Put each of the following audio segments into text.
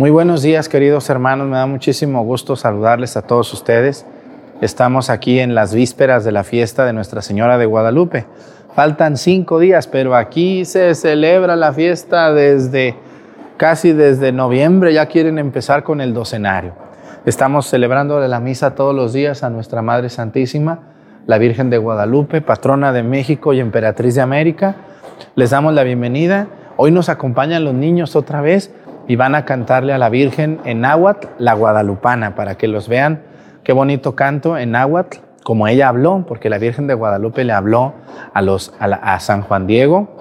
Muy buenos días, queridos hermanos. Me da muchísimo gusto saludarles a todos ustedes. Estamos aquí en las vísperas de la fiesta de Nuestra Señora de Guadalupe. Faltan cinco días, pero aquí se celebra la fiesta desde casi desde noviembre. Ya quieren empezar con el docenario. Estamos celebrando la misa todos los días a Nuestra Madre Santísima, la Virgen de Guadalupe, patrona de México y emperatriz de América. Les damos la bienvenida. Hoy nos acompañan los niños otra vez y van a cantarle a la Virgen en náhuatl, la guadalupana, para que los vean Qué bonito canto en náhuatl, como ella habló, porque la Virgen de Guadalupe le habló a, los, a, San Juan Diego,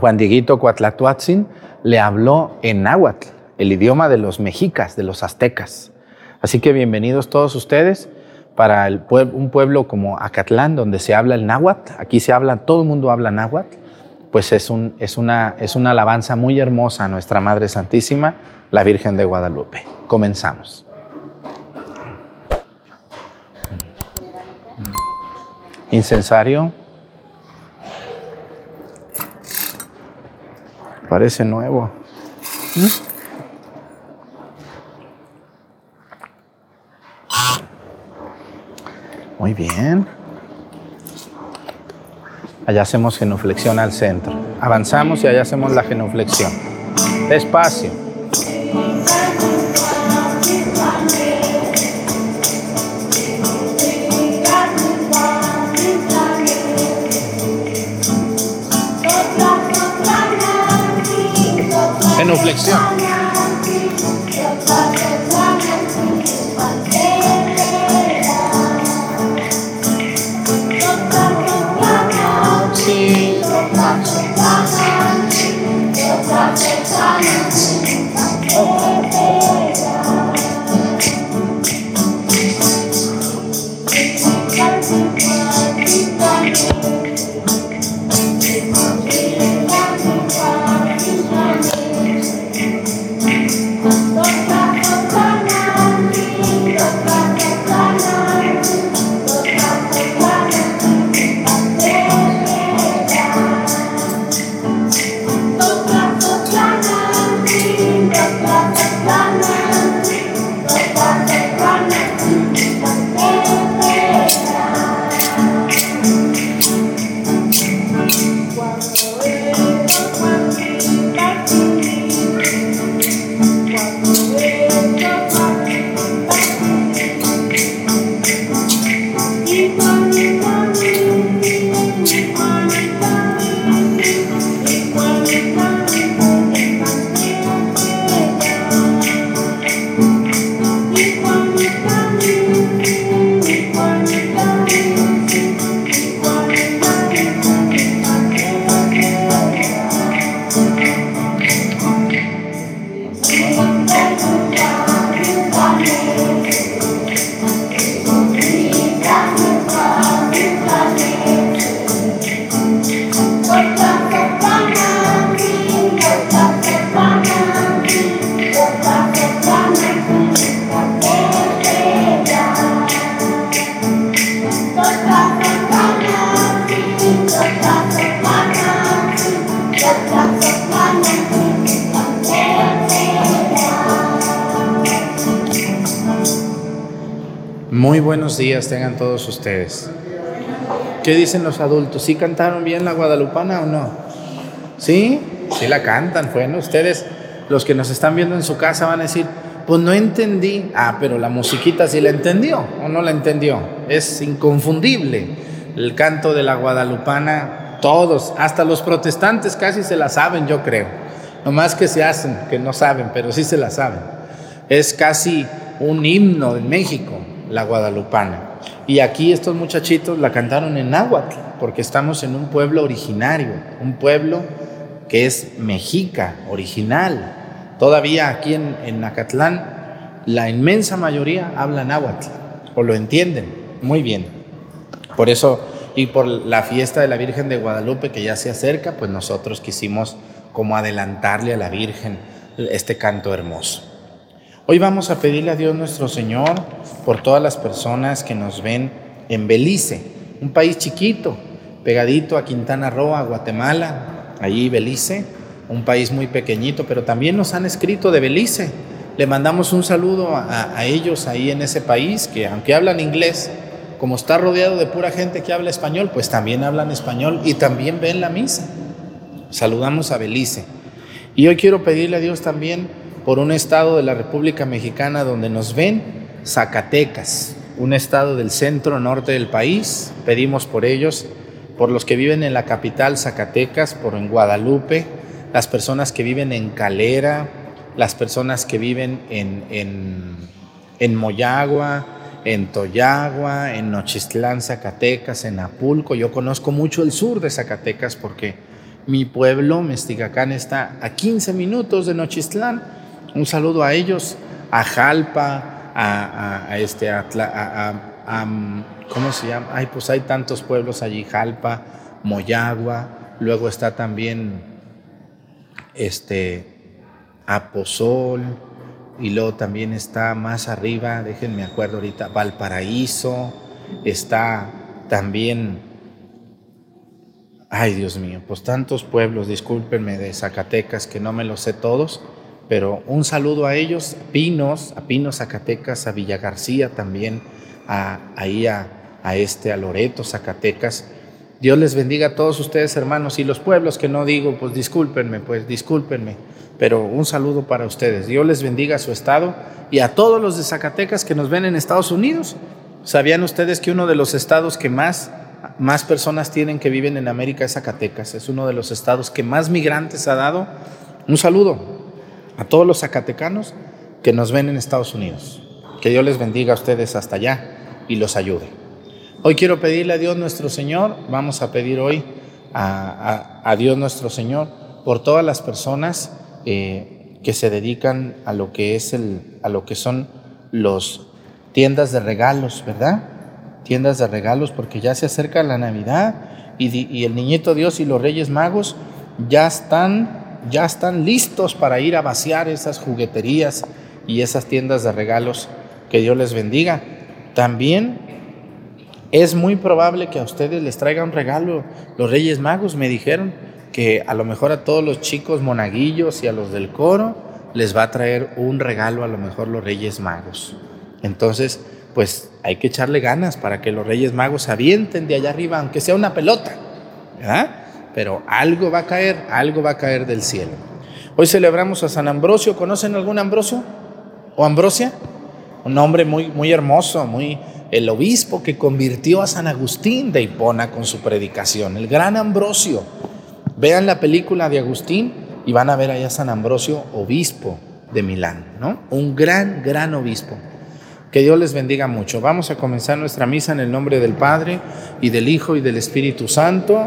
Juan Dieguito Cuatlatuatzin, le habló en náhuatl, el idioma de los mexicas, de los aztecas. Así que bienvenidos todos ustedes para el un pueblo como Acatlán, donde se habla el náhuatl. Aquí se habla, todo el mundo habla náhuatl. Pues es, un, es, una, es una alabanza muy hermosa a nuestra Madre Santísima, la Virgen de Guadalupe. Comenzamos. Incensario. Parece nuevo. Muy bien. Allá hacemos genuflexión al centro. Avanzamos y allá hacemos la genuflexión. Despacio. genuflexión. ¿Qué dicen los adultos? ¿Sí cantaron bien la guadalupana o no? ¿Sí? Sí la cantan. Bueno, ustedes, los que nos están viendo en su casa, van a decir, pues no entendí. Ah, pero la musiquita sí la entendió o no la entendió. Es inconfundible. El canto de la guadalupana, todos, hasta los protestantes casi se la saben, yo creo. más que se hacen, que no saben, pero sí se la saben. Es casi un himno en México la guadalupana. Y aquí estos muchachitos la cantaron en náhuatl, porque estamos en un pueblo originario, un pueblo que es mexica, original. Todavía aquí en, en Nacatlán, la inmensa mayoría habla náhuatl, o lo entienden muy bien. Por eso, y por la fiesta de la Virgen de Guadalupe que ya se acerca, pues nosotros quisimos como adelantarle a la Virgen este canto hermoso. Hoy vamos a pedirle a Dios nuestro Señor por todas las personas que nos ven en Belice, un país chiquito, pegadito a Quintana Roo, a Guatemala, allí Belice, un país muy pequeñito, pero también nos han escrito de Belice. le mandamos un saludo a, ellos ahí en ese país, que aunque hablan inglés, como está rodeado de pura gente que habla español, pues también hablan español y también ven la misa. Saludamos a Belice. Y hoy quiero pedirle a Dios también por un estado de la República Mexicana donde nos ven, Zacatecas, un estado del centro norte del país. Pedimos por ellos, por los que viven en la capital Zacatecas, por en Guadalupe, las personas que viven en Calera, las personas que viven en, en, en Moyagua, en Toyagua, en Nochistlán, Zacatecas, en Apulco. Yo conozco mucho el sur de Zacatecas porque mi pueblo, Mestigacán, está a 15 minutos de Nochistlán. Un saludo a ellos, a Jalpa, a, este, a, a, ¿cómo se llama? Ay, pues hay tantos pueblos allí, Jalpa, Moyagua, luego está también este Aposol, y luego también está más arriba, déjenme acuerdo ahorita, Valparaíso, está también, ay Dios mío, pues tantos pueblos, discúlpenme, de Zacatecas, que no me los sé todos, pero un saludo a ellos, Pinos, a Pinos, Zacatecas, a Villa García también, a, ahí a, a este, a Loreto, Zacatecas. Dios les bendiga a todos ustedes, hermanos, y los pueblos que no digo, pues discúlpenme, pues discúlpenme pero un saludo para ustedes. Dios les bendiga a su estado y a todos los de Zacatecas que nos ven en Estados Unidos. ¿Sabían ustedes que uno de los estados que más, más personas tienen que viven en América es Zacatecas? Es uno de los estados que más migrantes ha dado. Un saludo a todos los zacatecanos que nos ven en Estados Unidos. Que Dios les bendiga a ustedes hasta allá y los ayude. Hoy quiero pedirle a Dios nuestro Señor, vamos a pedir hoy a, a, Dios nuestro Señor por todas las personas eh, que se dedican a lo que es el, a lo que son los tiendas de regalos, ¿verdad? Tiendas de regalos, porque ya se acerca la Navidad y, el niñito Dios y los Reyes Magos ya están, ya están listos para ir a vaciar esas jugueterías y esas tiendas de regalos. Que Dios les bendiga. También es muy probable que a ustedes les traigan un regalo los Reyes Magos, me dijeron que a lo mejor a todos los chicos monaguillos y a los del coro les va a traer un regalo a lo mejor los Reyes Magos. Entonces, pues hay que echarle ganas para que los Reyes Magos avienten de allá arriba, aunque sea una pelota, ¿verdad? Pero algo va a caer, algo va a caer del cielo. Hoy celebramos a San Ambrosio. ¿Conocen algún Ambrosio o Ambrosia? Un hombre muy, muy hermoso, muy el obispo que convirtió a San Agustín de Hipona con su predicación, el gran Ambrosio Vean la película de Agustín y van a ver allá a San Ambrosio, obispo de Milán, ¿no? Un gran, gran obispo. Que Dios les bendiga mucho. Vamos a comenzar nuestra misa en el nombre del Padre y del Hijo y del Espíritu Santo.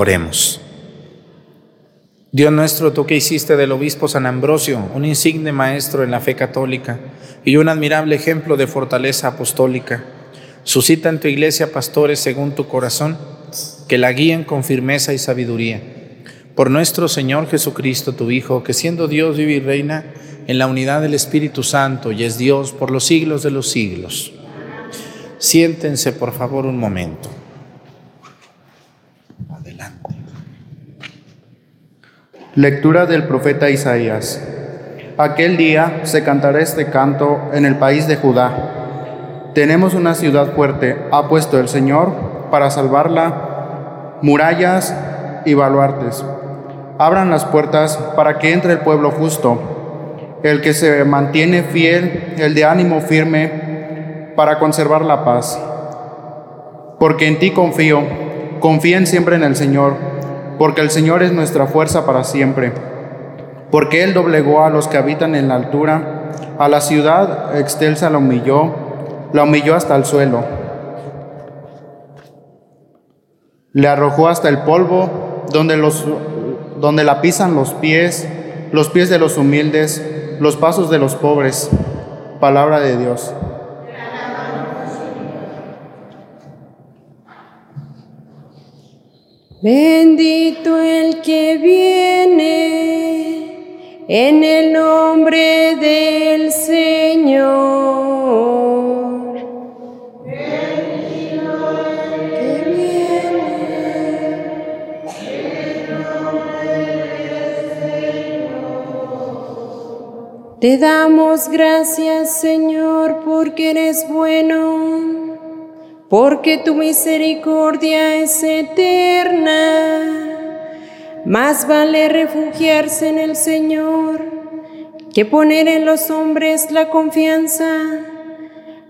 Oremos. Dios nuestro, tú que hiciste del obispo San Ambrosio un insigne maestro en la fe católica y un admirable ejemplo de fortaleza apostólica, suscita en tu iglesia pastores según tu corazón, que la guíen con firmeza y sabiduría. Por nuestro Señor Jesucristo, tu Hijo, que siendo Dios vive y reina en la unidad del Espíritu Santo y es Dios por los siglos de los siglos. Siéntense, por favor, un momento. Adelante. Lectura del profeta Isaías. Aquel día se cantará este canto en el país de Judá. Tenemos una ciudad fuerte, ha puesto el Señor para salvarla, murallas y baluartes. Abran las puertas para que entre el pueblo justo, el que se mantiene fiel, el de ánimo firme, para conservar la paz. Porque en ti confío, confíen siempre en el Señor porque el Señor es nuestra fuerza para siempre. Porque Él doblegó a los que habitan en la altura, a la ciudad excelsa la humilló, la humilló hasta el suelo. Le arrojó hasta el polvo, donde, los, donde la pisan los pies, los pies de los humildes, los pasos de los pobres. Palabra de Dios. Bendito el que viene en el nombre del Señor. Bendito el que viene en el nombre del Señor. Te damos gracias, Señor, porque eres bueno porque tu misericordia es eterna. Más vale refugiarse en el Señor que poner en los hombres la confianza.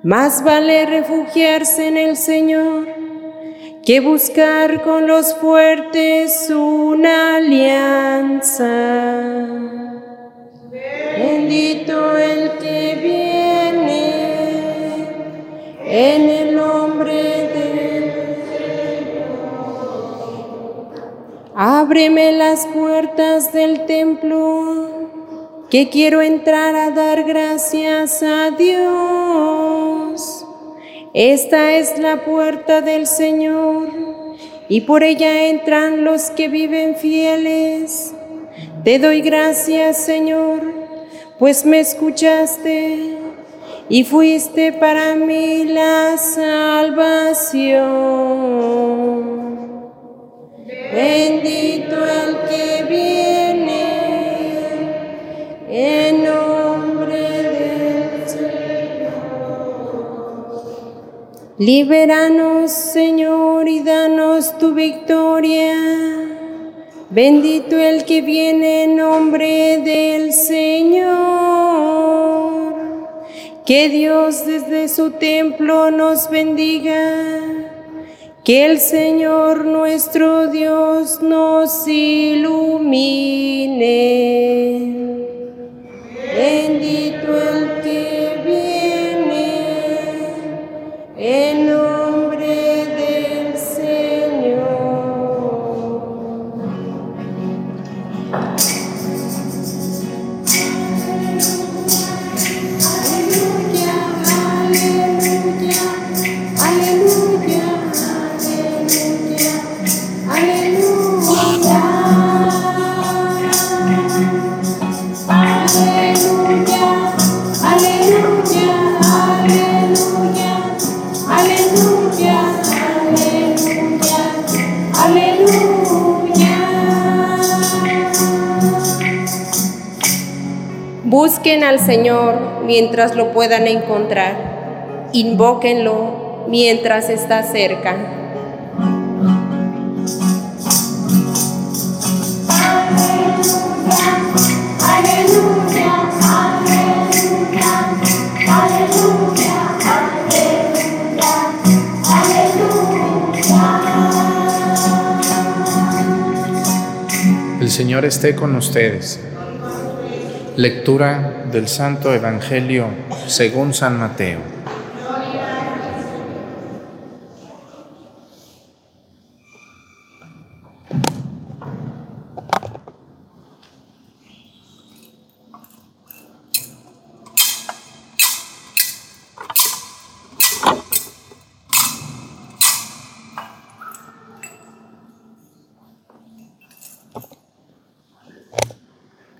Más vale refugiarse en el Señor que buscar con los fuertes una alianza. Bendito el que viene en el Ábreme las puertas del templo, que quiero entrar a dar gracias a Dios. Esta es la puerta del Señor, y por ella entran los que viven fieles. Te doy gracias, Señor, pues me escuchaste y fuiste para mí la salvación. Bendito el que viene en nombre del Señor. Libéranos, Señor, y danos tu victoria. Bendito el que viene en nombre del Señor. Que Dios desde su templo nos bendiga que el Señor nuestro Dios nos ilumine. Señor mientras lo puedan encontrar. Invóquenlo mientras está cerca. El Señor esté con ustedes. Lectura del Santo Evangelio según San Mateo.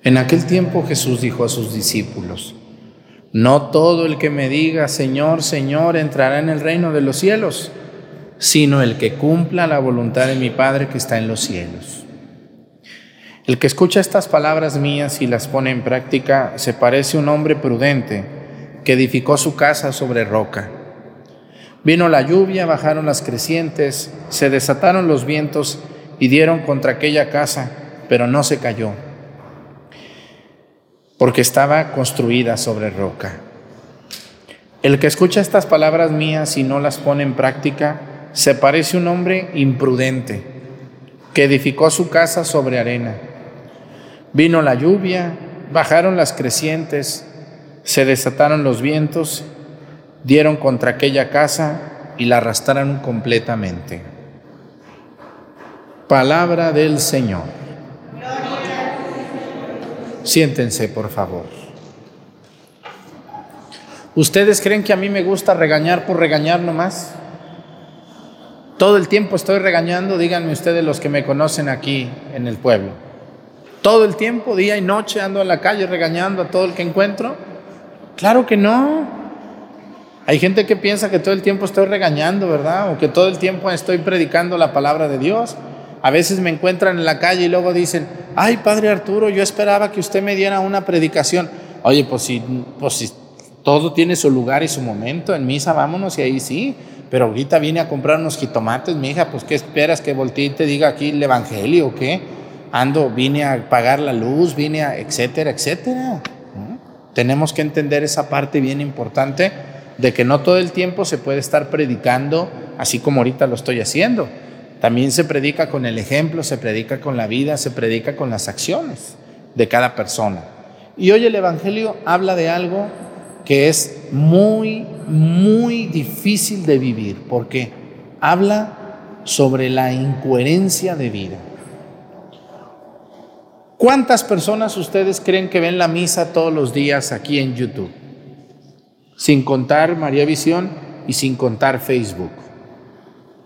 En aquel tiempo Jesús dijo a sus discípulos, no todo el que me diga, Señor, Señor, entrará en el reino de los cielos, sino el que cumpla la voluntad de mi Padre que está en los cielos. El que escucha estas palabras mías y las pone en práctica se parece a un hombre prudente que edificó su casa sobre roca. Vino la lluvia, bajaron las crecientes, se desataron los vientos y dieron contra aquella casa, pero no se cayó, porque estaba construida sobre roca. El que escucha estas palabras mías y no las pone en práctica, se parece un hombre imprudente que edificó su casa sobre arena. Vino la lluvia, bajaron las crecientes, se desataron los vientos, dieron contra aquella casa y la arrastraron completamente. Palabra del Señor. Siéntense, por favor. ¿Ustedes creen que a mí me gusta regañar por regañar nomás? Todo el tiempo estoy regañando, díganme ustedes los que me conocen aquí en el pueblo. Todo el tiempo, día y noche, ando en la calle regañando a todo el que encuentro. Claro que no. Hay gente que piensa que todo el tiempo estoy regañando, ¿verdad? O que todo el tiempo estoy predicando la palabra de Dios. A veces me encuentran en la calle y luego dicen, ay, Padre Arturo, yo esperaba que usted me diera una predicación. Oye, pues si, pues si todo tiene su lugar y su momento, en misa vámonos y ahí sí pero ahorita vine a comprar unos jitomates, mi hija, pues ¿qué esperas que voltee y te diga aquí el evangelio o qué? Ando, vine a pagar la luz, vine a, etcétera, etcétera. Tenemos que entender esa parte bien importante de que no todo el tiempo se puede estar predicando así como ahorita lo estoy haciendo. También se predica con el ejemplo, se predica con la vida, se predica con las acciones de cada persona. Y hoy el Evangelio habla de algo que es muy, muy difícil de vivir, porque habla sobre la incoherencia de vida. ¿Cuántas personas ustedes creen que ven la misa todos los días aquí en YouTube? Sin contar María Visión y sin contar Facebook.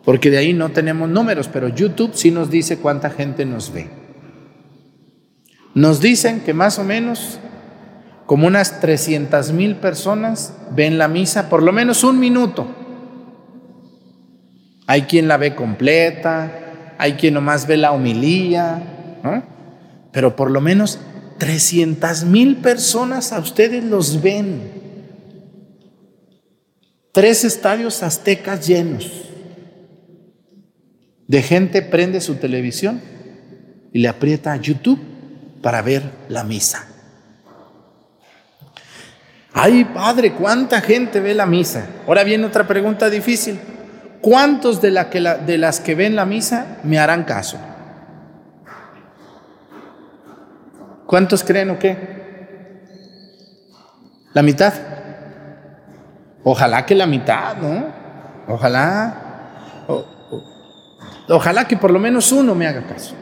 Porque de ahí no tenemos números, pero YouTube sí nos dice cuánta gente nos ve. Nos dicen que más o menos como unas 300 mil personas ven la misa por lo menos un minuto. Hay quien la ve completa, hay quien nomás ve la homilía, pero por lo menos 300 mil personas a ustedes los ven. Tres estadios aztecas llenos de gente prende su televisión y le aprieta a YouTube para ver la misa. Ay, padre, ¿cuánta gente ve la misa? Ahora viene otra pregunta difícil. ¿Cuántos de, que de las que ven la misa me harán caso? ¿Cuántos creen o qué? ¿La mitad? Ojalá que la mitad, ¿no? Ojalá. Ojalá que por lo menos uno me haga caso.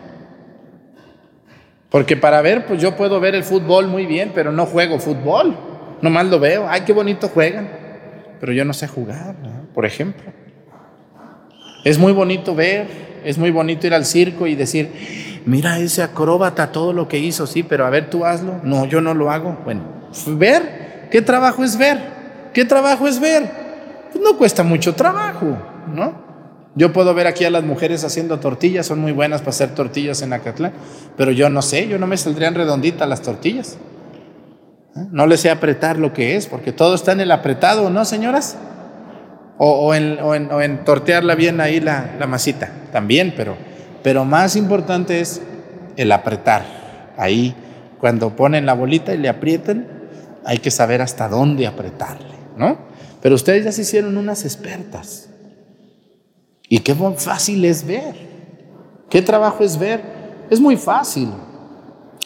Porque para ver, pues yo puedo ver el fútbol muy bien, pero no juego fútbol. Nomás lo veo, ay, qué bonito juegan, pero yo no sé jugar, por ejemplo. Es muy bonito ver, es muy bonito ir al circo y decir, mira ese acróbata, todo lo que hizo, sí, pero a ver, tú hazlo. No, yo no lo hago. Bueno, ver, ¿qué trabajo es ver? ¿Qué trabajo es ver? Pues no cuesta mucho trabajo, ¿no? Yo puedo ver aquí a las mujeres haciendo tortillas, son muy buenas para hacer tortillas en Acatlán, pero yo no sé, yo no me saldrían redonditas las tortillas. No le sé apretar lo que es, porque todo está en el apretado, ¿no, señoras? O, en, tortearla bien ahí la, masita, también, pero, pero más importante es el apretar. Ahí, cuando ponen la bolita y le aprietan, hay que saber hasta dónde apretarle, ¿no? Pero ustedes ya se hicieron unas expertas. Y qué fácil es ver. ¿Qué trabajo es ver? Es muy fácil.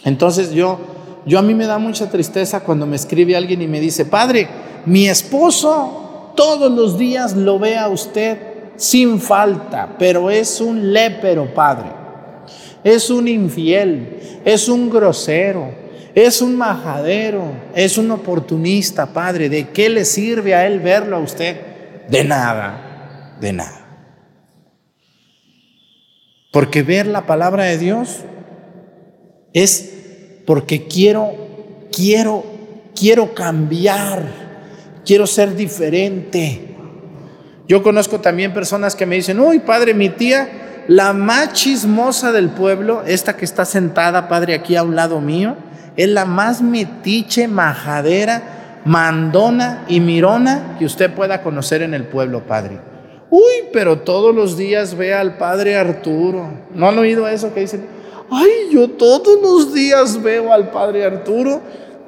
Entonces yo yo a mí me da mucha tristeza cuando me escribe alguien y me dice, padre, mi esposo todos los días lo ve a usted sin falta, pero es un lépero, padre. Es un infiel, es un grosero, es un majadero, es un oportunista, padre. ¿De qué le sirve a él verlo a usted? De nada, de nada. Porque ver la palabra de Dios es porque quiero, quiero, quiero cambiar, quiero ser diferente. Yo conozco también personas que me dicen, uy, padre, mi tía, la más chismosa del pueblo, esta que está sentada, padre, aquí a un lado mío, es la más metiche, majadera, mandona y mirona que usted pueda conocer en el pueblo, padre. Uy, pero todos los días ve al padre Arturo. ¿No han oído eso que dicen? Ay, yo todos los días veo al padre Arturo.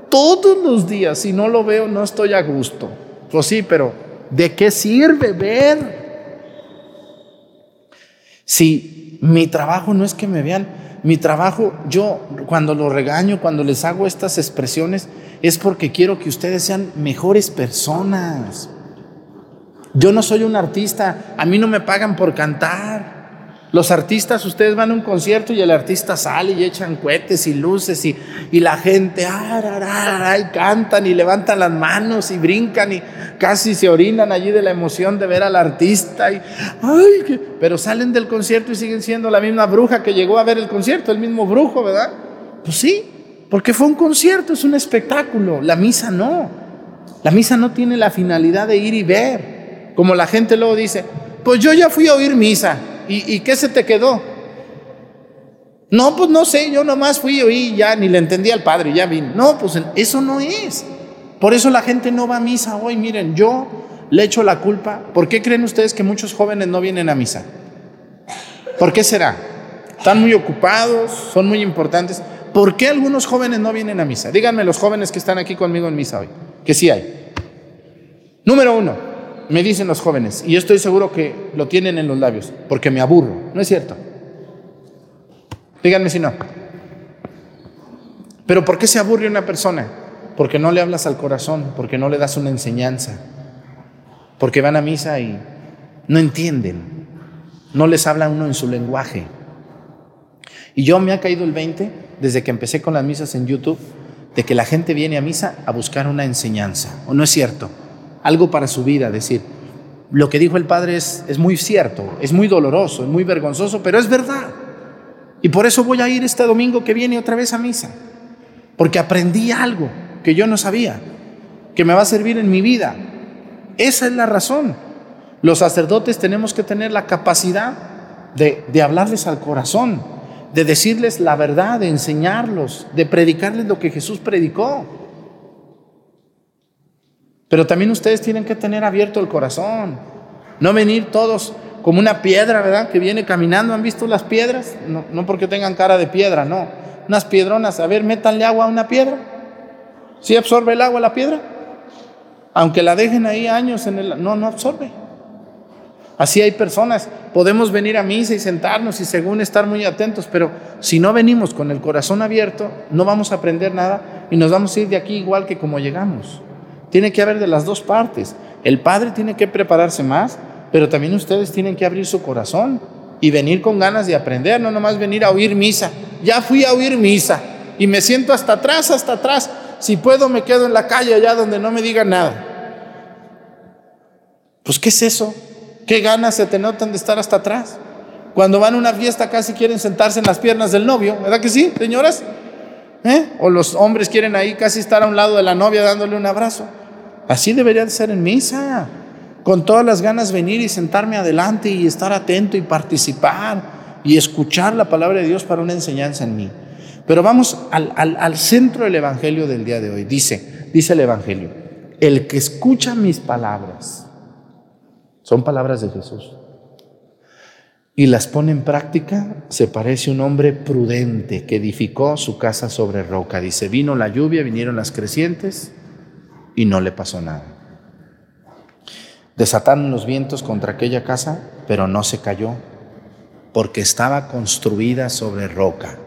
Todos los días. Si no lo veo, no estoy a gusto. Pues sí, pero ¿de qué sirve ver? Si mi trabajo no es que me vean, mi trabajo, yo cuando lo regaño, cuando les hago estas expresiones, es porque quiero que ustedes sean mejores personas. Yo no soy un artista, a mí no me pagan por cantar. Los artistas, ustedes van a un concierto y el artista sale y echan cohetes y luces y, y la gente y cantan y levantan las manos y brincan y casi se orinan allí de la emoción de ver al artista. Ay, pero salen del concierto y siguen siendo la misma bruja que llegó a ver el concierto, el mismo brujo, ¿verdad? Pues sí, porque fue un concierto, es un espectáculo. La misa no. La misa no tiene la finalidad de ir y ver. Como la gente luego dice, pues yo ya fui a oír misa. ¿Y, qué se te quedó? No, pues no sé, yo nomás fui y oí, ya ni le entendí al padre, ya vine. No, pues eso no es. Por eso la gente no va a misa hoy. Miren, yo le echo la culpa. ¿Por qué creen ustedes que muchos jóvenes no vienen a misa? ¿Por qué será? Están muy ocupados, son muy importantes. ¿Por qué algunos jóvenes no vienen a misa? Díganme los jóvenes que están aquí conmigo en misa hoy, que sí hay. Número uno, me dicen los jóvenes, y yo estoy seguro que lo tienen en los labios, porque me aburro. ¿No es cierto? Díganme si no. Pero ¿por qué se aburre una persona? Porque no le hablas al corazón, porque no le das una enseñanza, porque van a misa y no entienden, no les habla uno en su lenguaje. Y yo me ha caído el 20 desde que empecé con las misas en YouTube, de que la gente viene a misa a buscar una enseñanza, ¿o no es cierto? Algo para su vida, decir, lo que dijo el Padre es, es muy cierto, es muy doloroso, es muy vergonzoso, pero es verdad. Y por eso voy a ir este domingo que viene otra vez a misa, porque aprendí algo que yo no sabía, que me va a servir en mi vida. Esa es la razón. Los sacerdotes tenemos que tener la capacidad de, de hablarles al corazón, de decirles la verdad, de enseñarlos, de predicarles lo que Jesús predicó. Pero también ustedes tienen que tener abierto el corazón. No venir todos como una piedra, ¿verdad? Que viene caminando. ¿Han visto las piedras? No, no porque tengan cara de piedra, no. Unas piedronas. A ver, métanle agua a una piedra. ¿Sí absorbe el agua la piedra? Aunque la dejen ahí años en el... No, no absorbe. Así hay personas. Podemos venir a misa y sentarnos y según estar muy atentos, pero si no venimos con el corazón abierto, no vamos a aprender nada y nos vamos a ir de aquí igual que como llegamos. Tiene que haber de las dos partes. El padre tiene que prepararse más, pero también ustedes tienen que abrir su corazón y venir con ganas de aprender, no nomás venir a oír misa. Ya fui a oír misa y me siento hasta atrás, hasta atrás. Si puedo, me quedo en la calle allá donde no me digan nada. Pues, ¿qué es eso? ¿Qué ganas se te notan de estar hasta atrás? Cuando van a una fiesta casi quieren sentarse en las piernas del novio, ¿verdad que sí, señoras? ¿Eh? O los hombres quieren ahí casi estar a un lado de la novia dándole un abrazo. Así debería de ser en misa. Con todas las ganas venir y sentarme adelante y estar atento y participar y escuchar la palabra de Dios para una enseñanza en mí. Pero vamos al, al centro del Evangelio del día de hoy. Dice, dice el Evangelio, el que escucha mis palabras, son palabras de Jesús y las pone en práctica, se parece un hombre prudente que edificó su casa sobre roca. Dice, vino la lluvia, vinieron las crecientes y no le pasó nada. Desataron los vientos contra aquella casa, pero no se cayó, porque estaba construida sobre roca.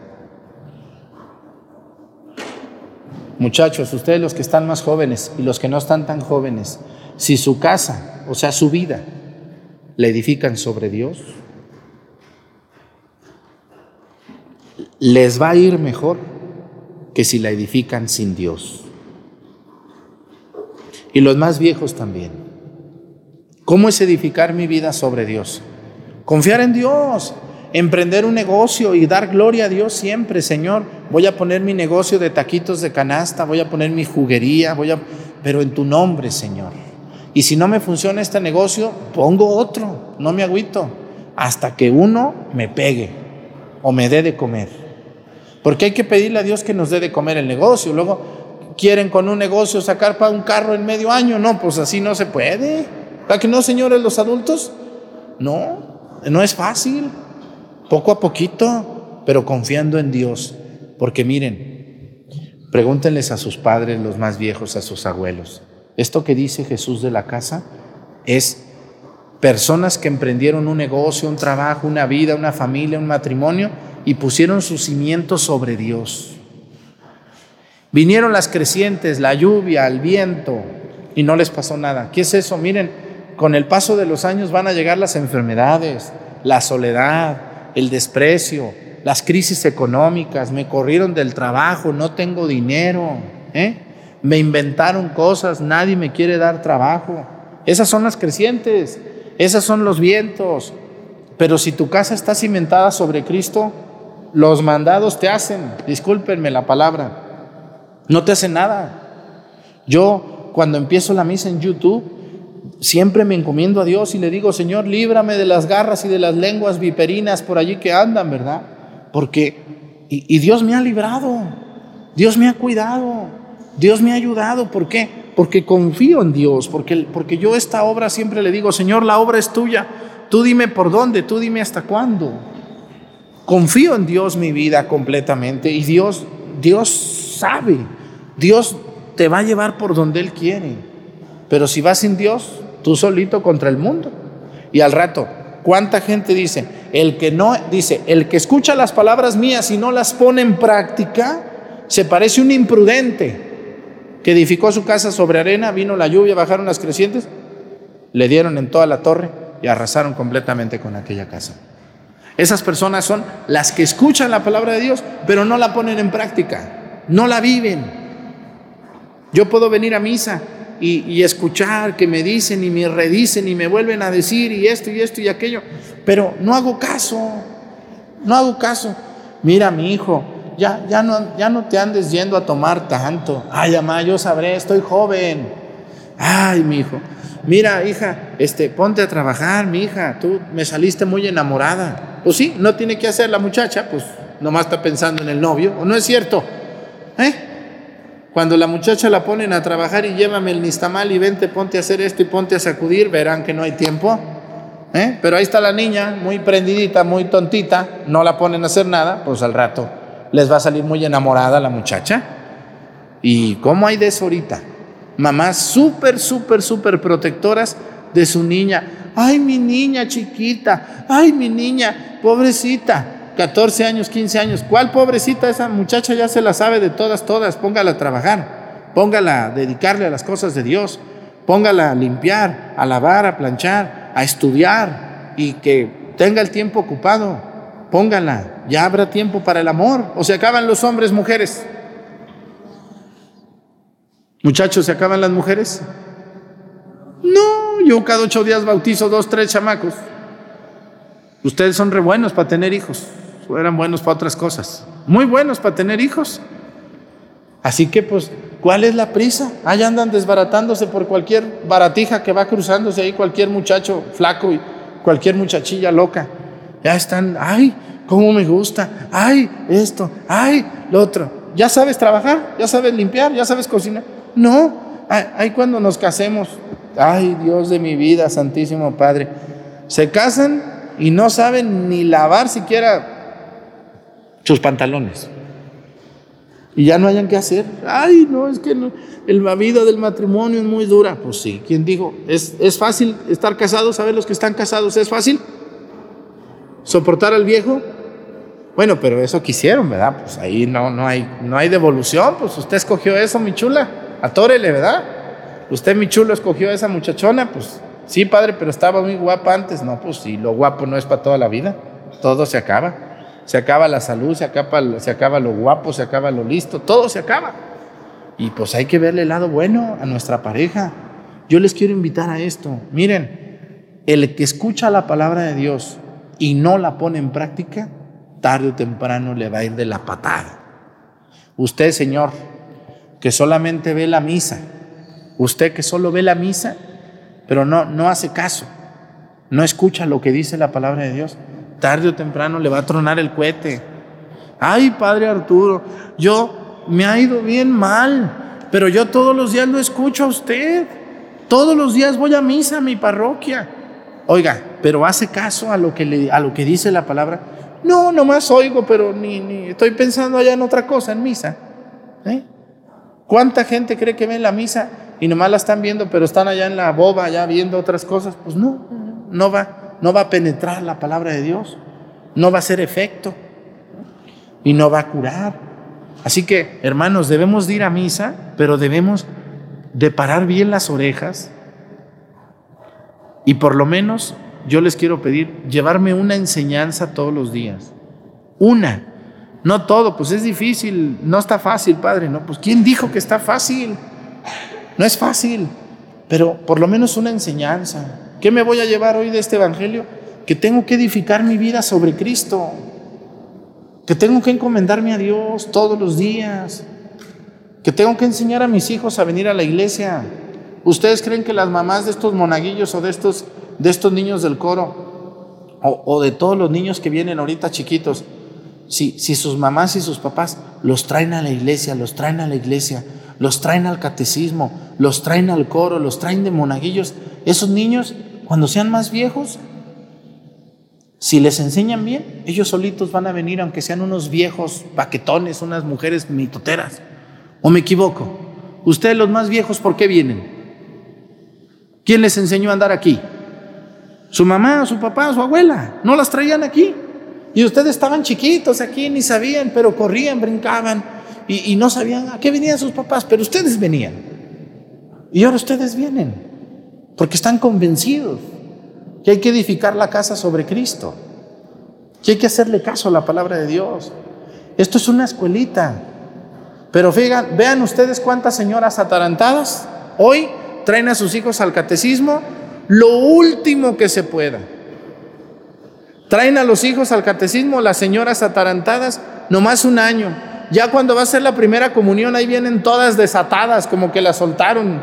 Muchachos, ustedes los que están más jóvenes y los que no están tan jóvenes, si su casa, o sea, su vida, la edifican sobre Dios, les va a ir mejor que si la edifican sin Dios. Y los más viejos también. ¿Cómo es edificar mi vida sobre Dios? Confiar en Dios. emprender un negocio y dar gloria a Dios siempre, Señor. Voy a poner mi negocio de taquitos de canasta, voy a poner mi juguería, voy a pero en tu nombre, Señor. Y si no me funciona este negocio, pongo otro, no me agüito, hasta que uno me pegue o me dé de comer. Porque hay que pedirle a Dios que nos dé de comer el negocio. Luego quieren con un negocio sacar para un carro en medio año. No, pues así no se puede. ¿Para que no, señores, los adultos? No, no es fácil. Poco a poquito, pero confiando en Dios. Porque miren, pregúntenles a sus padres, los más viejos, a sus abuelos. Esto que dice Jesús de la casa es personas que emprendieron un negocio, un trabajo, una vida, una familia, un matrimonio y pusieron sus cimientos sobre Dios. Vinieron las crecientes, la lluvia, el viento y no les pasó nada. ¿Qué es eso? Miren, con el paso de los años van a llegar las enfermedades, la soledad, el desprecio, las crisis económicas, me corrieron del trabajo, no tengo dinero, ¿eh? me inventaron cosas, nadie me quiere dar trabajo. Esas son las crecientes, esos son los vientos. Pero si tu casa está cimentada sobre Cristo, los mandados te hacen, discúlpenme la palabra, no te hacen nada. Yo cuando empiezo la misa en YouTube, siempre me encomiendo a Dios y le digo, Señor, líbrame de las garras y de las lenguas viperinas por allí que andan, ¿verdad? Porque, y, y Dios me ha librado, Dios me ha cuidado, Dios me ha ayudado. ¿Por qué? Porque confío en Dios, porque, porque yo esta obra siempre le digo, Señor, la obra es tuya, tú dime por dónde, tú dime hasta cuándo. Confío en Dios mi vida completamente y Dios, Dios sabe, Dios te va a llevar por donde Él quiere. Pero si vas sin Dios, tú solito contra el mundo. Y al rato, ¿cuánta gente dice? El que no, dice, el que escucha las palabras mías y no las pone en práctica, se parece un imprudente que edificó su casa sobre arena, vino la lluvia, bajaron las crecientes, le dieron en toda la torre y arrasaron completamente con aquella casa. Esas personas son las que escuchan la palabra de Dios, pero no la ponen en práctica, no la viven. Yo puedo venir a misa y, escuchar que me dicen y me redicen y me vuelven a decir y esto y esto y aquello, pero no hago caso, no hago caso. Mira, mi hijo, ya, ya, no, ya no te andes yendo a tomar tanto. Ay, mamá, yo sabré, estoy joven. Ay, mi hijo, mira, hija, este, ponte a trabajar, mi hija, tú me saliste muy enamorada. Pues sí, no tiene que hacer la muchacha, pues nomás está pensando en el novio, ¿o no es cierto? ¿Eh? Cuando la muchacha la ponen a trabajar y llévame el nistamal y vente, ponte a hacer esto y ponte a sacudir, verán que no hay tiempo. ¿Eh? Pero ahí está la niña, muy prendidita, muy tontita, no la ponen a hacer nada, pues al rato les va a salir muy enamorada la muchacha. ¿Y cómo hay de eso ahorita? Mamás súper, súper, súper protectoras de su niña. Ay, mi niña chiquita, ay, mi niña, pobrecita, 14 años, 15 años. ¿Cuál pobrecita? Esa muchacha ya se la sabe de todas, todas. Póngala a trabajar, póngala a dedicarle a las cosas de Dios, póngala a limpiar, a lavar, a planchar, a estudiar y que tenga el tiempo ocupado. Póngala, ya habrá tiempo para el amor. O se acaban los hombres, mujeres. Muchachos, ¿se acaban las mujeres? No, yo cada ocho días bautizo dos, tres chamacos. Ustedes son re buenos para tener hijos, eran buenos para otras cosas, muy buenos para tener hijos. Así que pues, ¿cuál es la prisa? Allá andan desbaratándose por cualquier baratija que va cruzándose ahí, cualquier muchacho flaco y cualquier muchachilla loca. Ya están, ay, cómo me gusta, ay, esto, ay, lo otro. ¿Ya sabes trabajar? ¿Ya sabes limpiar? ¿Ya sabes cocinar? No, ay, cuando nos casemos, ay, Dios de mi vida, Santísimo Padre, se casan y no saben ni lavar siquiera sus pantalones. Y ya no hayan que hacer. Ay, no, es que no, la vida del matrimonio es muy dura. Pues sí, ¿quién dijo? ¿Es, ¿Es fácil estar casados? ¿Saber los que están casados? ¿Es fácil? ¿Soportar al viejo? Bueno, pero eso quisieron, ¿verdad? Pues ahí no, no, hay, no hay devolución. Pues usted escogió eso, mi chula. Atórele, ¿verdad? Usted, mi chulo, escogió a esa muchachona. Pues sí, padre, pero estaba muy guapa antes. No, pues sí, lo guapo no es para toda la vida. Todo se acaba. Se acaba la salud, se acaba, se acaba lo guapo, se acaba lo listo. Todo se acaba. Y pues hay que verle el lado bueno a nuestra pareja. Yo les quiero invitar a esto. Miren, el que escucha la palabra de Dios y no la pone en práctica, tarde o temprano le va a ir de la patada. Usted, Señor, que solamente ve la misa, usted que solo ve la misa, pero no, no hace caso, no escucha lo que dice la palabra de Dios, tarde o temprano le va a tronar el cohete. Ay, Padre Arturo, yo me ha ido bien mal, pero yo todos los días lo escucho a usted. Todos los días voy a misa a mi parroquia. Oiga, pero hace caso a lo que, le, a lo que dice la palabra. No, nomás oigo, pero ni, ni estoy pensando allá en otra cosa, en misa. ¿Eh? ¿Cuánta gente cree que ve la misa y nomás la están viendo, pero están allá en la boba, allá viendo otras cosas? Pues no, no va, no va a penetrar la palabra de Dios, no va a hacer efecto y no va a curar. Así que, hermanos, debemos ir a misa, pero debemos de parar bien las orejas y por lo menos yo les quiero pedir llevarme una enseñanza todos los días. Una. No todo, pues es difícil, no está fácil, Padre, ¿no? Pues ¿quién dijo que está fácil? No es fácil, pero por lo menos una enseñanza. ¿Qué me voy a llevar hoy de este Evangelio? Que tengo que edificar mi vida sobre Cristo, que tengo que encomendarme a Dios todos los días, que tengo que enseñar a mis hijos a venir a la iglesia. ¿Ustedes creen que las mamás de estos monaguillos o de estos, de estos niños del coro o, o de todos los niños que vienen ahorita chiquitos, si, si sus mamás y sus papás los traen a la iglesia, los traen a la iglesia, los traen al catecismo, los traen al coro, los traen de monaguillos, esos niños, cuando sean más viejos, si les enseñan bien, ellos solitos van a venir, aunque sean unos viejos paquetones, unas mujeres mitoteras. ¿O me equivoco? Ustedes los más viejos, ¿por qué vienen? ¿Quién les enseñó a andar aquí? Su mamá, su papá, su abuela. No las traían aquí. Y ustedes estaban chiquitos aquí, ni sabían, pero corrían, brincaban y, no sabían a qué venían sus papás, pero ustedes venían. Y ahora ustedes vienen, porque están convencidos que hay que edificar la casa sobre Cristo, que hay que hacerle caso a la palabra de Dios. Esto es una escuelita. Pero fíjense, vean ustedes cuántas señoras atarantadas hoy traen a sus hijos al catecismo lo último que se pueda. Traen a los hijos al catecismo las señoras atarantadas nomás un año. Ya cuando va a ser la primera comunión, ahí vienen todas desatadas, como que las soltaron.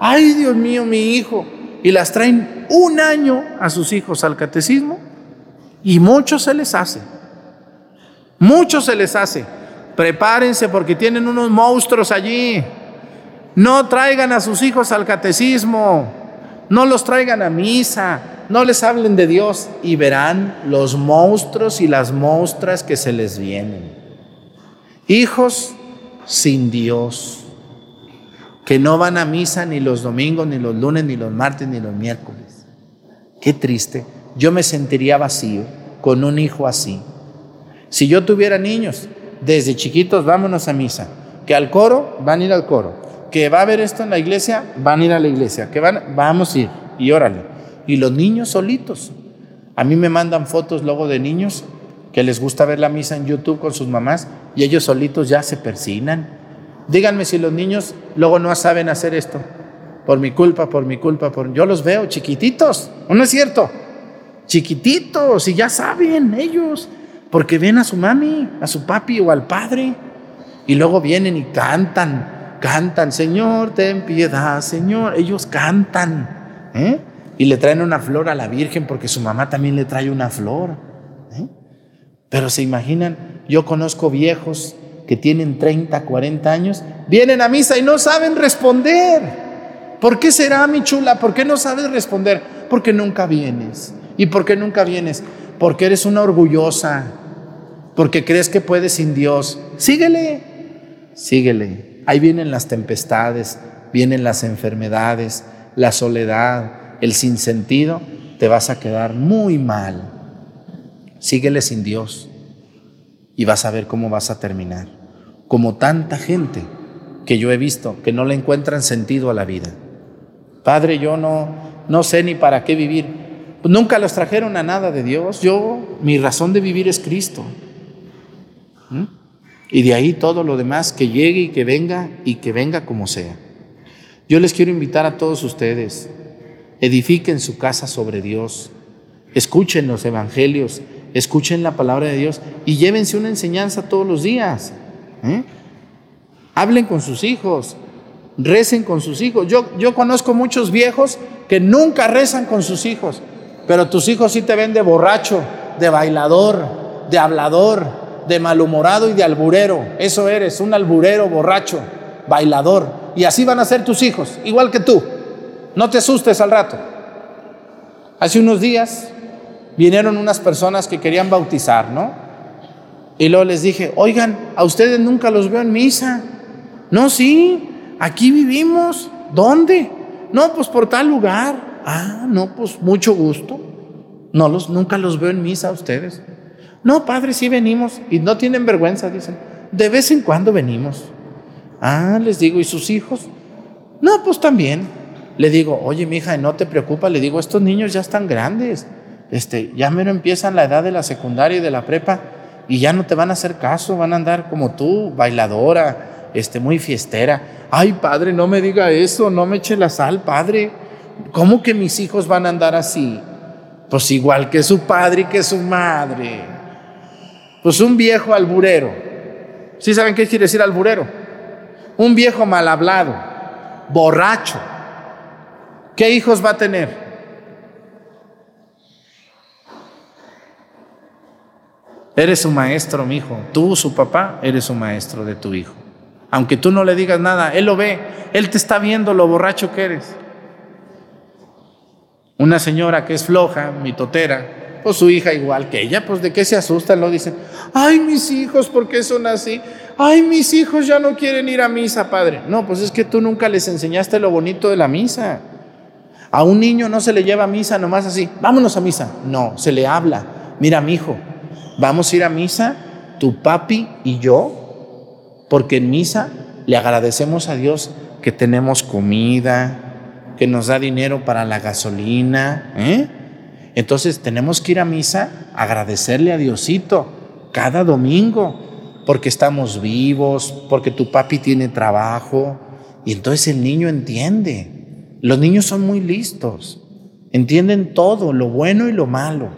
Ay, Dios mío, mi hijo. Y las traen un año a sus hijos al catecismo y mucho se les hace. Mucho se les hace. Prepárense porque tienen unos monstruos allí. No traigan a sus hijos al catecismo. No los traigan a misa. No les hablen de Dios y verán los monstruos y las monstras que se les vienen. Hijos sin Dios, que no van a misa ni los domingos, ni los lunes, ni los martes, ni los miércoles. Qué triste. Yo me sentiría vacío con un hijo así. Si yo tuviera niños, desde chiquitos vámonos a misa. Que al coro, van a ir al coro. Que va a haber esto en la iglesia, van a ir a la iglesia. Que van, vamos a ir. Y órale. Y los niños solitos. A mí me mandan fotos luego de niños que les gusta ver la misa en YouTube con sus mamás y ellos solitos ya se persinan. Díganme si los niños luego no saben hacer esto. Por mi culpa, por mi culpa, por yo los veo chiquititos. ¿O no es cierto? Chiquititos y ya saben ellos, porque ven a su mami, a su papi o al padre y luego vienen y cantan, cantan, Señor, ten piedad, Señor. Ellos cantan, ¿eh? Y le traen una flor a la Virgen porque su mamá también le trae una flor. ¿eh? Pero se imaginan, yo conozco viejos que tienen 30, 40 años, vienen a misa y no saben responder. ¿Por qué será, mi chula? ¿Por qué no sabes responder? Porque nunca vienes. ¿Y por qué nunca vienes? Porque eres una orgullosa. Porque crees que puedes sin Dios. Síguele, síguele. Ahí vienen las tempestades, vienen las enfermedades, la soledad, el sinsentido. Te vas a quedar muy mal. Síguele sin Dios y vas a ver cómo vas a terminar. Como tanta gente que yo he visto que no le encuentran sentido a la vida. Padre, yo no, no sé ni para qué vivir. Nunca los trajeron a nada de Dios. Yo, mi razón de vivir es Cristo. ¿Mm? Y de ahí todo lo demás que llegue y que venga y que venga como sea. Yo les quiero invitar a todos ustedes, edifiquen su casa sobre Dios. Escuchen los evangelios, escuchen la palabra de Dios y llévense una enseñanza todos los días. ¿eh? Hablen con sus hijos, recen con sus hijos. Yo, yo conozco muchos viejos que nunca rezan con sus hijos, pero tus hijos sí te ven de borracho, de bailador, de hablador, de malhumorado y de alburero. Eso eres, un alburero borracho, bailador. Y así van a ser tus hijos, igual que tú. No te asustes al rato. Hace unos días vinieron unas personas que querían bautizar, ¿no? Y luego les dije, oigan, a ustedes nunca los veo en misa. No, sí, aquí vivimos. ¿Dónde? No, pues por tal lugar. Ah, no, pues mucho gusto. No los, nunca los veo en misa a ustedes. No, padre, sí venimos. Y no tienen vergüenza, dicen. De vez en cuando venimos. Ah, les digo, ¿y sus hijos? No, pues también. Le digo, oye, mi hija, no te preocupes. Le digo, estos niños ya están grandes. Este, ya menos empiezan la edad de la secundaria y de la prepa y ya no te van a hacer caso, van a andar como tú, bailadora, este, muy fiestera. Ay, padre, no me diga eso, no me eche la sal, padre. ¿Cómo que mis hijos van a andar así? Pues igual que su padre y que su madre. Pues un viejo alburero. ¿Sí saben qué quiere decir alburero? Un viejo mal hablado, borracho. ¿Qué hijos va a tener? Eres su maestro, mi hijo. Tú, su papá, eres su maestro de tu hijo. Aunque tú no le digas nada, él lo ve. Él te está viendo lo borracho que eres. Una señora que es floja, mitotera, pues su hija igual que ella, pues de qué se asustan, lo dicen. Ay, mis hijos, ¿por qué son así? Ay, mis hijos ya no quieren ir a misa, padre. No, pues es que tú nunca les enseñaste lo bonito de la misa. A un niño no se le lleva a misa nomás así, vámonos a misa. No, se le habla. Mira, mi hijo, vamos a ir a misa, tu papi y yo, porque en misa le agradecemos a Dios que tenemos comida, que nos da dinero para la gasolina. ¿eh? Entonces tenemos que ir a misa, agradecerle a Diosito cada domingo, porque estamos vivos, porque tu papi tiene trabajo. Y entonces el niño entiende. Los niños son muy listos, entienden todo, lo bueno y lo malo.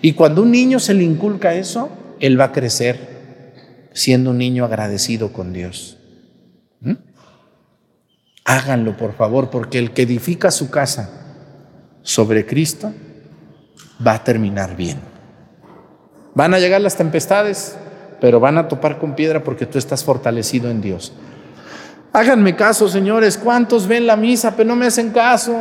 Y cuando un niño se le inculca eso, él va a crecer siendo un niño agradecido con Dios. ¿Mm? Háganlo, por favor, porque el que edifica su casa sobre Cristo va a terminar bien. Van a llegar las tempestades, pero van a topar con piedra porque tú estás fortalecido en Dios. Háganme caso, señores. ¿Cuántos ven la misa, pero no me hacen caso?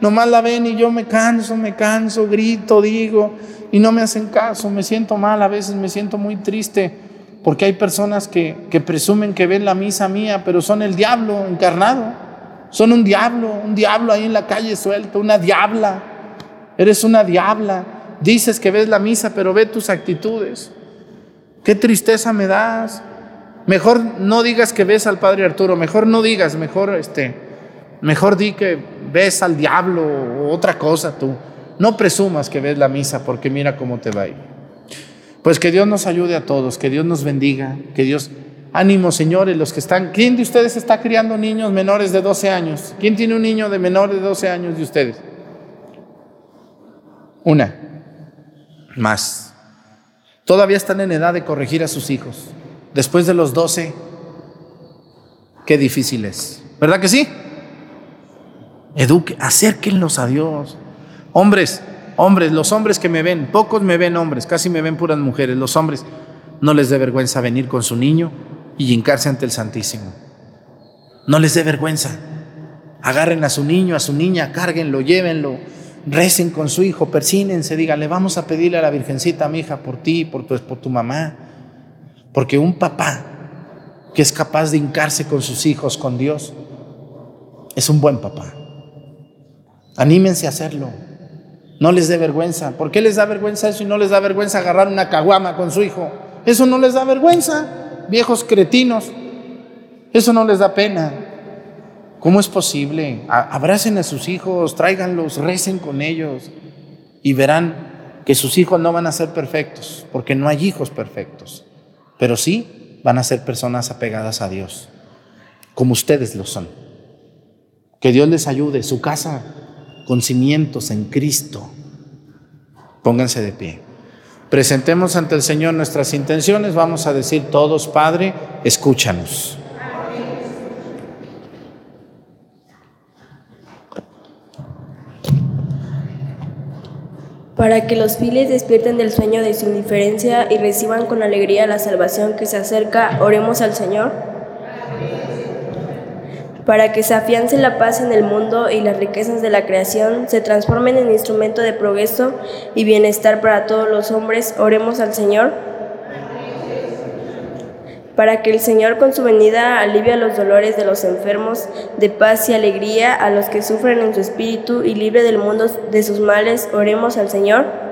Nomás la ven y yo me canso, me canso, grito, digo, y no me hacen caso, me siento mal, a veces me siento muy triste, porque hay personas que, que presumen que ven la misa mía, pero son el diablo encarnado, son un diablo, un diablo ahí en la calle suelto, una diabla, eres una diabla, dices que ves la misa, pero ve tus actitudes, qué tristeza me das, mejor no digas que ves al Padre Arturo, mejor no digas, mejor este... Mejor di que ves al diablo o otra cosa tú. No presumas que ves la misa porque mira cómo te va a ir. Pues que Dios nos ayude a todos, que Dios nos bendiga, que Dios... Ánimo, señores, los que están... ¿Quién de ustedes está criando niños menores de 12 años? ¿Quién tiene un niño de menor de 12 años de ustedes? Una. Más. Todavía están en edad de corregir a sus hijos. Después de los 12, qué difícil es. ¿Verdad que sí? Eduque, acérquenlos a Dios. Hombres, hombres, los hombres que me ven, pocos me ven hombres, casi me ven puras mujeres. Los hombres, no les dé vergüenza venir con su niño y hincarse ante el Santísimo. No les dé vergüenza. Agarren a su niño, a su niña, cárguenlo, llévenlo, recen con su hijo, persínense, díganle, vamos a pedirle a la Virgencita, mi hija, por ti, por tu, por tu mamá. Porque un papá que es capaz de hincarse con sus hijos, con Dios, es un buen papá. Anímense a hacerlo. No les dé vergüenza. ¿Por qué les da vergüenza eso y no les da vergüenza agarrar una caguama con su hijo? Eso no les da vergüenza, viejos cretinos. Eso no les da pena. ¿Cómo es posible? Abracen a sus hijos, tráiganlos, recen con ellos y verán que sus hijos no van a ser perfectos, porque no hay hijos perfectos, pero sí van a ser personas apegadas a Dios, como ustedes lo son. Que Dios les ayude, su casa con cimientos en Cristo. Pónganse de pie. Presentemos ante el Señor nuestras intenciones. Vamos a decir todos, Padre, escúchanos. Para que los fieles despierten del sueño de su indiferencia y reciban con alegría la salvación que se acerca, oremos al Señor para que se afiance la paz en el mundo y las riquezas de la creación se transformen en instrumento de progreso y bienestar para todos los hombres, oremos al Señor. Para que el Señor con su venida alivie los dolores de los enfermos, de paz y alegría a los que sufren en su espíritu y libre del mundo de sus males, oremos al Señor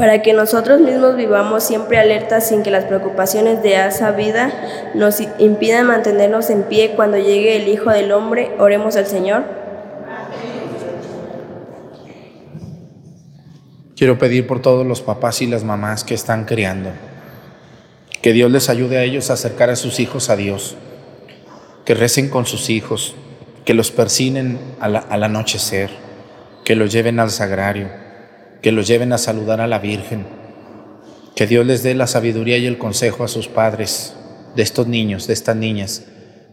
para que nosotros mismos vivamos siempre alertas sin que las preocupaciones de esa vida nos impidan mantenernos en pie cuando llegue el Hijo del Hombre. Oremos al Señor. Quiero pedir por todos los papás y las mamás que están criando, que Dios les ayude a ellos a acercar a sus hijos a Dios, que recen con sus hijos, que los persinen al, al anochecer, que los lleven al sagrario que los lleven a saludar a la Virgen, que Dios les dé la sabiduría y el consejo a sus padres de estos niños, de estas niñas,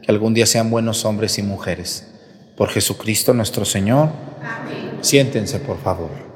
que algún día sean buenos hombres y mujeres. Por Jesucristo nuestro Señor. Siéntense, por favor.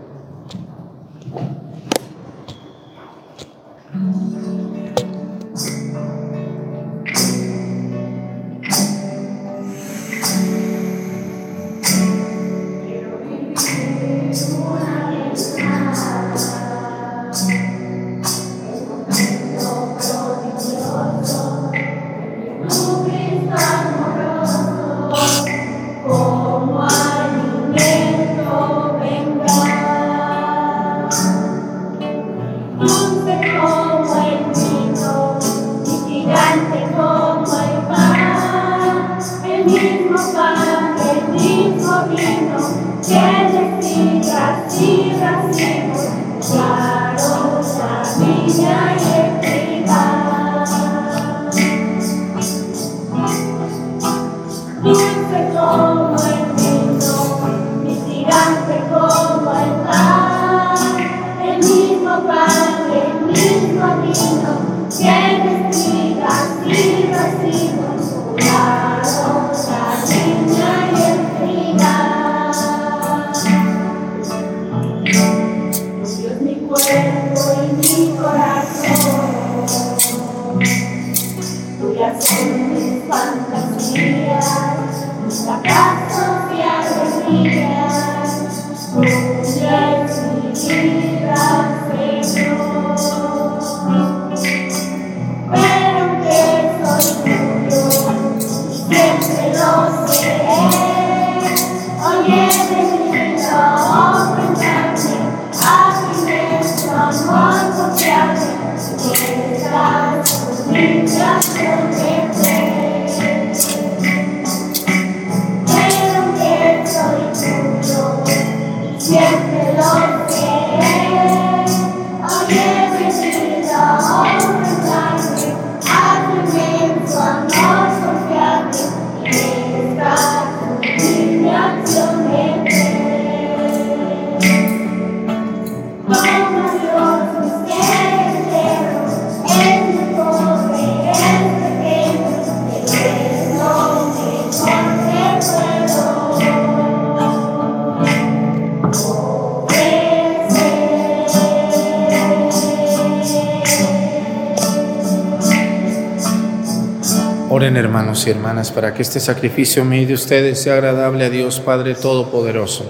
Y hermanas, para que este sacrificio mío de ustedes sea agradable a Dios Padre Todopoderoso.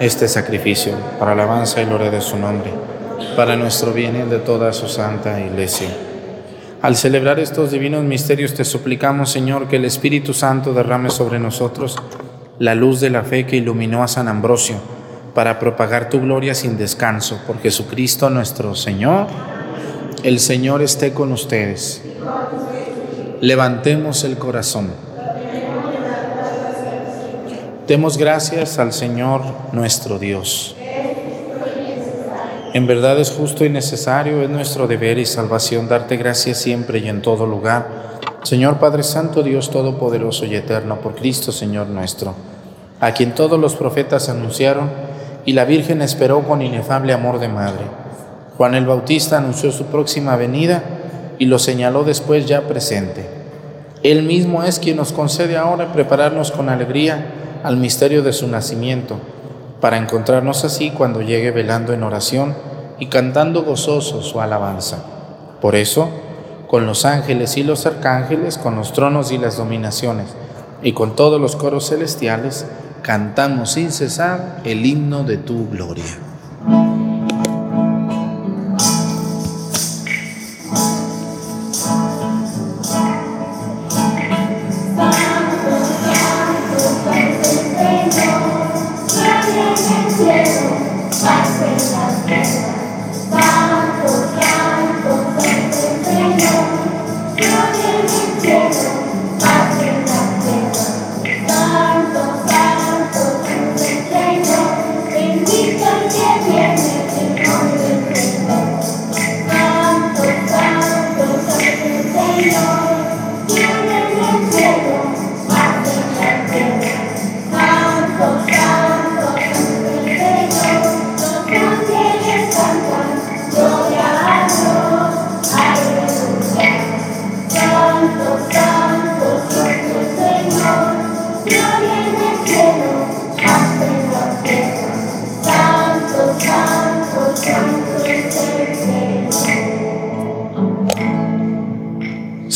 Este sacrificio, para alabanza y gloria de su nombre, para nuestro bien y de toda su santa iglesia. Al celebrar estos divinos misterios, te suplicamos, Señor, que el Espíritu Santo derrame sobre nosotros la luz de la fe que iluminó a San Ambrosio, para propagar tu gloria sin descanso. Por Jesucristo nuestro Señor. El Señor esté con ustedes. Levantemos el corazón. Demos gracias al Señor nuestro Dios. En verdad es justo y necesario, es nuestro deber y salvación darte gracias siempre y en todo lugar. Señor Padre Santo, Dios Todopoderoso y Eterno, por Cristo Señor nuestro, a quien todos los profetas anunciaron, y la Virgen esperó con inefable amor de madre. Juan el Bautista anunció su próxima venida y lo señaló después ya presente. Él mismo es quien nos concede ahora prepararnos con alegría al misterio de su nacimiento, para encontrarnos así cuando llegue velando en oración y cantando gozoso su alabanza. Por eso, con los ángeles y los arcángeles, con los tronos y las dominaciones, y con todos los coros celestiales, cantamos sin cesar el himno de tu gloria.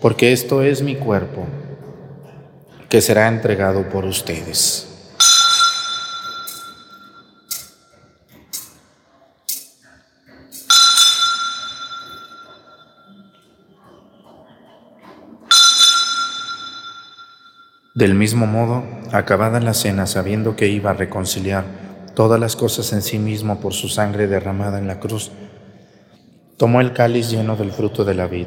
porque esto es mi cuerpo, que será entregado por ustedes. Del mismo modo, acabada la cena, sabiendo que iba a reconciliar todas las cosas en sí mismo por su sangre derramada en la cruz, tomó el cáliz lleno del fruto de la vid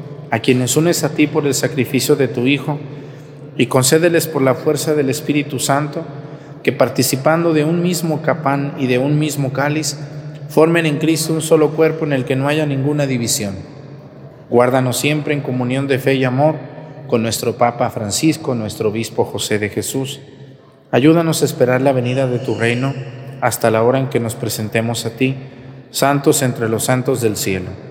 a quienes unes a ti por el sacrificio de tu Hijo, y concédeles por la fuerza del Espíritu Santo, que participando de un mismo capán y de un mismo cáliz, formen en Cristo un solo cuerpo en el que no haya ninguna división. Guárdanos siempre en comunión de fe y amor con nuestro Papa Francisco, nuestro Obispo José de Jesús. Ayúdanos a esperar la venida de tu reino hasta la hora en que nos presentemos a ti, santos entre los santos del cielo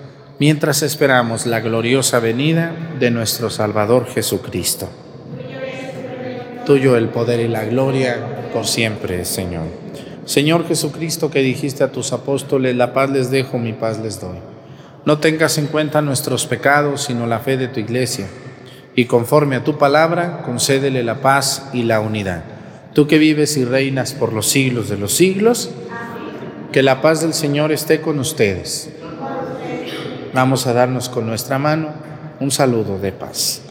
mientras esperamos la gloriosa venida de nuestro Salvador Jesucristo. Tuyo el poder y la gloria por siempre, Señor. Señor Jesucristo, que dijiste a tus apóstoles, la paz les dejo, mi paz les doy. No tengas en cuenta nuestros pecados, sino la fe de tu iglesia. Y conforme a tu palabra, concédele la paz y la unidad. Tú que vives y reinas por los siglos de los siglos, que la paz del Señor esté con ustedes Vamos a darnos con nuestra mano un saludo de paz.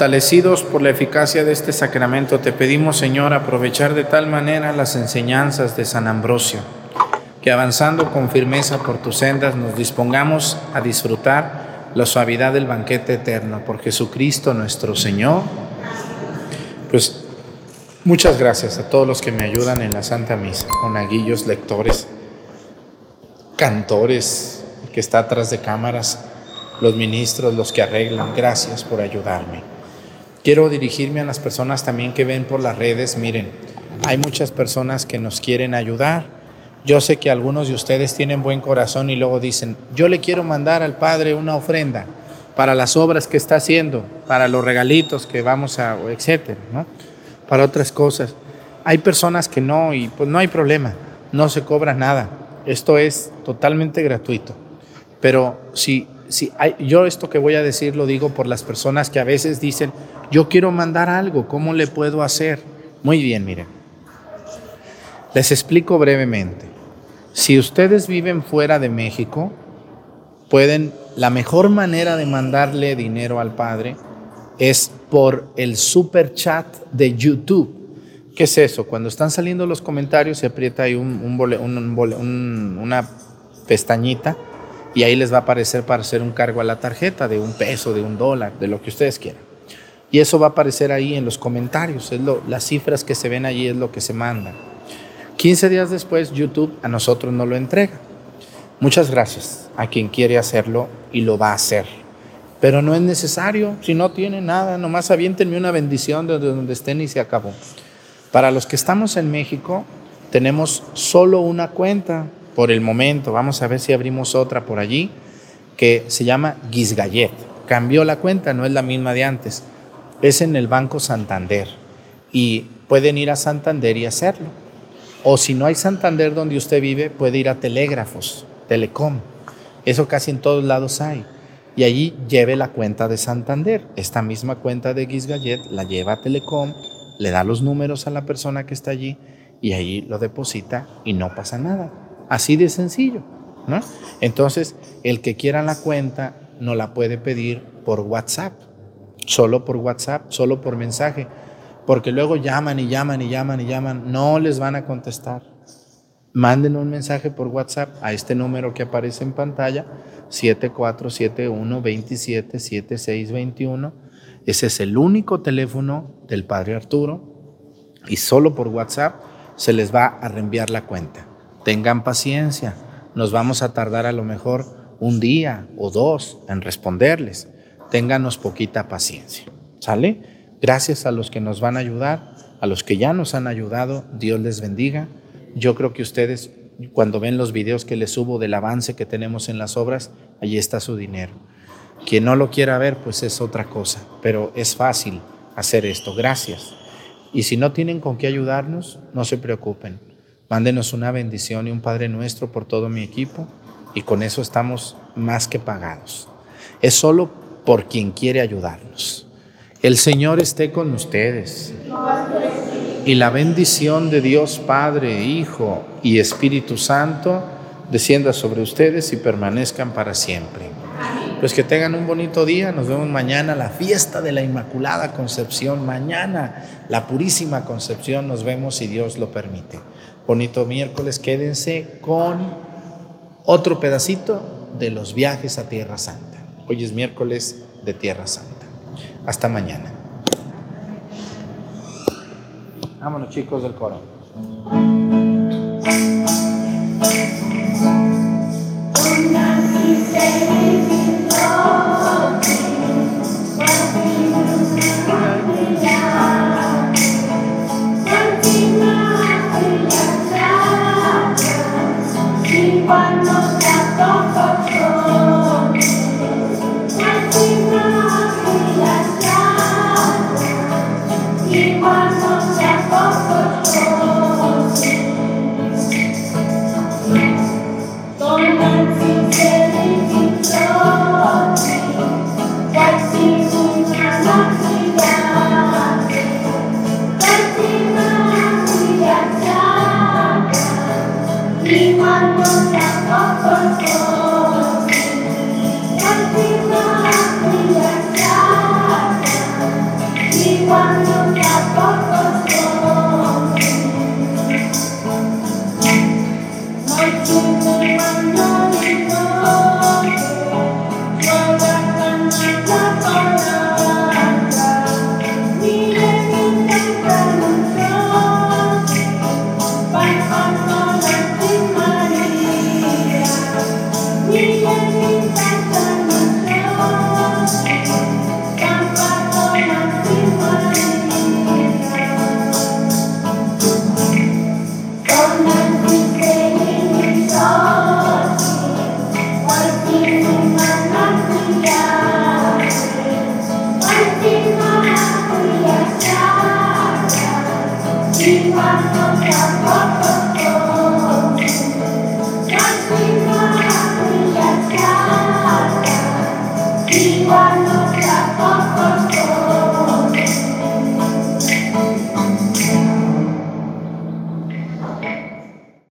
Fortalecidos por la eficacia de este sacramento, te pedimos, Señor, aprovechar de tal manera las enseñanzas de San Ambrosio, que avanzando con firmeza por tus sendas nos dispongamos a disfrutar la suavidad del banquete eterno por Jesucristo nuestro Señor. Pues muchas gracias a todos los que me ayudan en la Santa Misa, monaguillos, lectores, cantores, que está atrás de cámaras los ministros, los que arreglan. Gracias por ayudarme. Quiero dirigirme a las personas también que ven por las redes. Miren, hay muchas personas que nos quieren ayudar. Yo sé que algunos de ustedes tienen buen corazón y luego dicen, yo le quiero mandar al Padre una ofrenda para las obras que está haciendo, para los regalitos que vamos a, etcétera, ¿no? Para otras cosas. Hay personas que no y pues no hay problema, no se cobra nada. Esto es totalmente gratuito. Pero si yo esto que voy a decir lo digo por las personas que a veces dicen, yo quiero mandar algo, ¿cómo le puedo hacer? Muy bien, miren. Les explico brevemente. Si ustedes viven fuera de México, pueden, la mejor manera de mandarle dinero al Padre es por el super chat de YouTube. ¿Qué es eso? Cuando están saliendo los comentarios se aprieta ahí un, una pestañita y ahí les va a aparecer para hacer un cargo a la tarjeta de un peso, de un dólar, de lo que ustedes quieran. Y eso va a aparecer ahí en los comentarios, es lo, las cifras que se ven allí es lo que se manda. 15 días después YouTube a nosotros no lo entrega. Muchas gracias a quien quiere hacerlo y lo va a hacer. Pero no es necesario, si no tiene nada, nomás aviéntenme una bendición de donde estén y se acabó. Para los que estamos en México, tenemos solo una cuenta, por el momento. Vamos a ver si abrimos otra por allí que se llama Guisgallet. Cambió la cuenta, no es la misma de antes. Es en el Banco Santander y pueden ir a Santander y hacerlo. O si no hay Santander donde usted vive, puede ir a Telégrafos, Telecom. Eso casi en todos lados hay. Y allí lleve la cuenta de Santander. Esta misma cuenta de Guisgallet la lleva a Telecom, le da los números a la persona que está allí y allí lo deposita y no pasa nada. Así de sencillo. ¿no? Entonces, el que quiera la cuenta no la puede pedir por WhatsApp, solo por WhatsApp, solo por mensaje, porque luego llaman y llaman y llaman y llaman, no les van a contestar. Manden un mensaje por WhatsApp a este número que aparece en pantalla, 7471-277621. Ese es el único teléfono del Padre Arturo y solo por WhatsApp se les va a reenviar la cuenta. Tengan paciencia, nos vamos a tardar a lo mejor un día o dos en responderles. Ténganos poquita paciencia. ¿Sale? Gracias a los que nos van a ayudar, a los que ya nos han ayudado, Dios les bendiga. Yo creo que ustedes, cuando ven los videos que les subo del avance que tenemos en las obras, allí está su dinero. Quien no lo quiera ver, pues es otra cosa, pero es fácil hacer esto. Gracias. Y si no tienen con qué ayudarnos, no se preocupen. Mándenos una bendición y un Padre nuestro por todo mi equipo y con eso estamos más que pagados. Es solo por quien quiere ayudarnos. El Señor esté con ustedes. Y la bendición de Dios Padre, Hijo y Espíritu Santo descienda sobre ustedes y permanezcan para siempre. Pues que tengan un bonito día. Nos vemos mañana, la fiesta de la Inmaculada Concepción. Mañana, la Purísima Concepción. Nos vemos si Dios lo permite bonito miércoles. Quédense con otro pedacito de los viajes a Tierra Santa. Hoy es miércoles de Tierra Santa. Hasta mañana. Vámonos chicos del coro.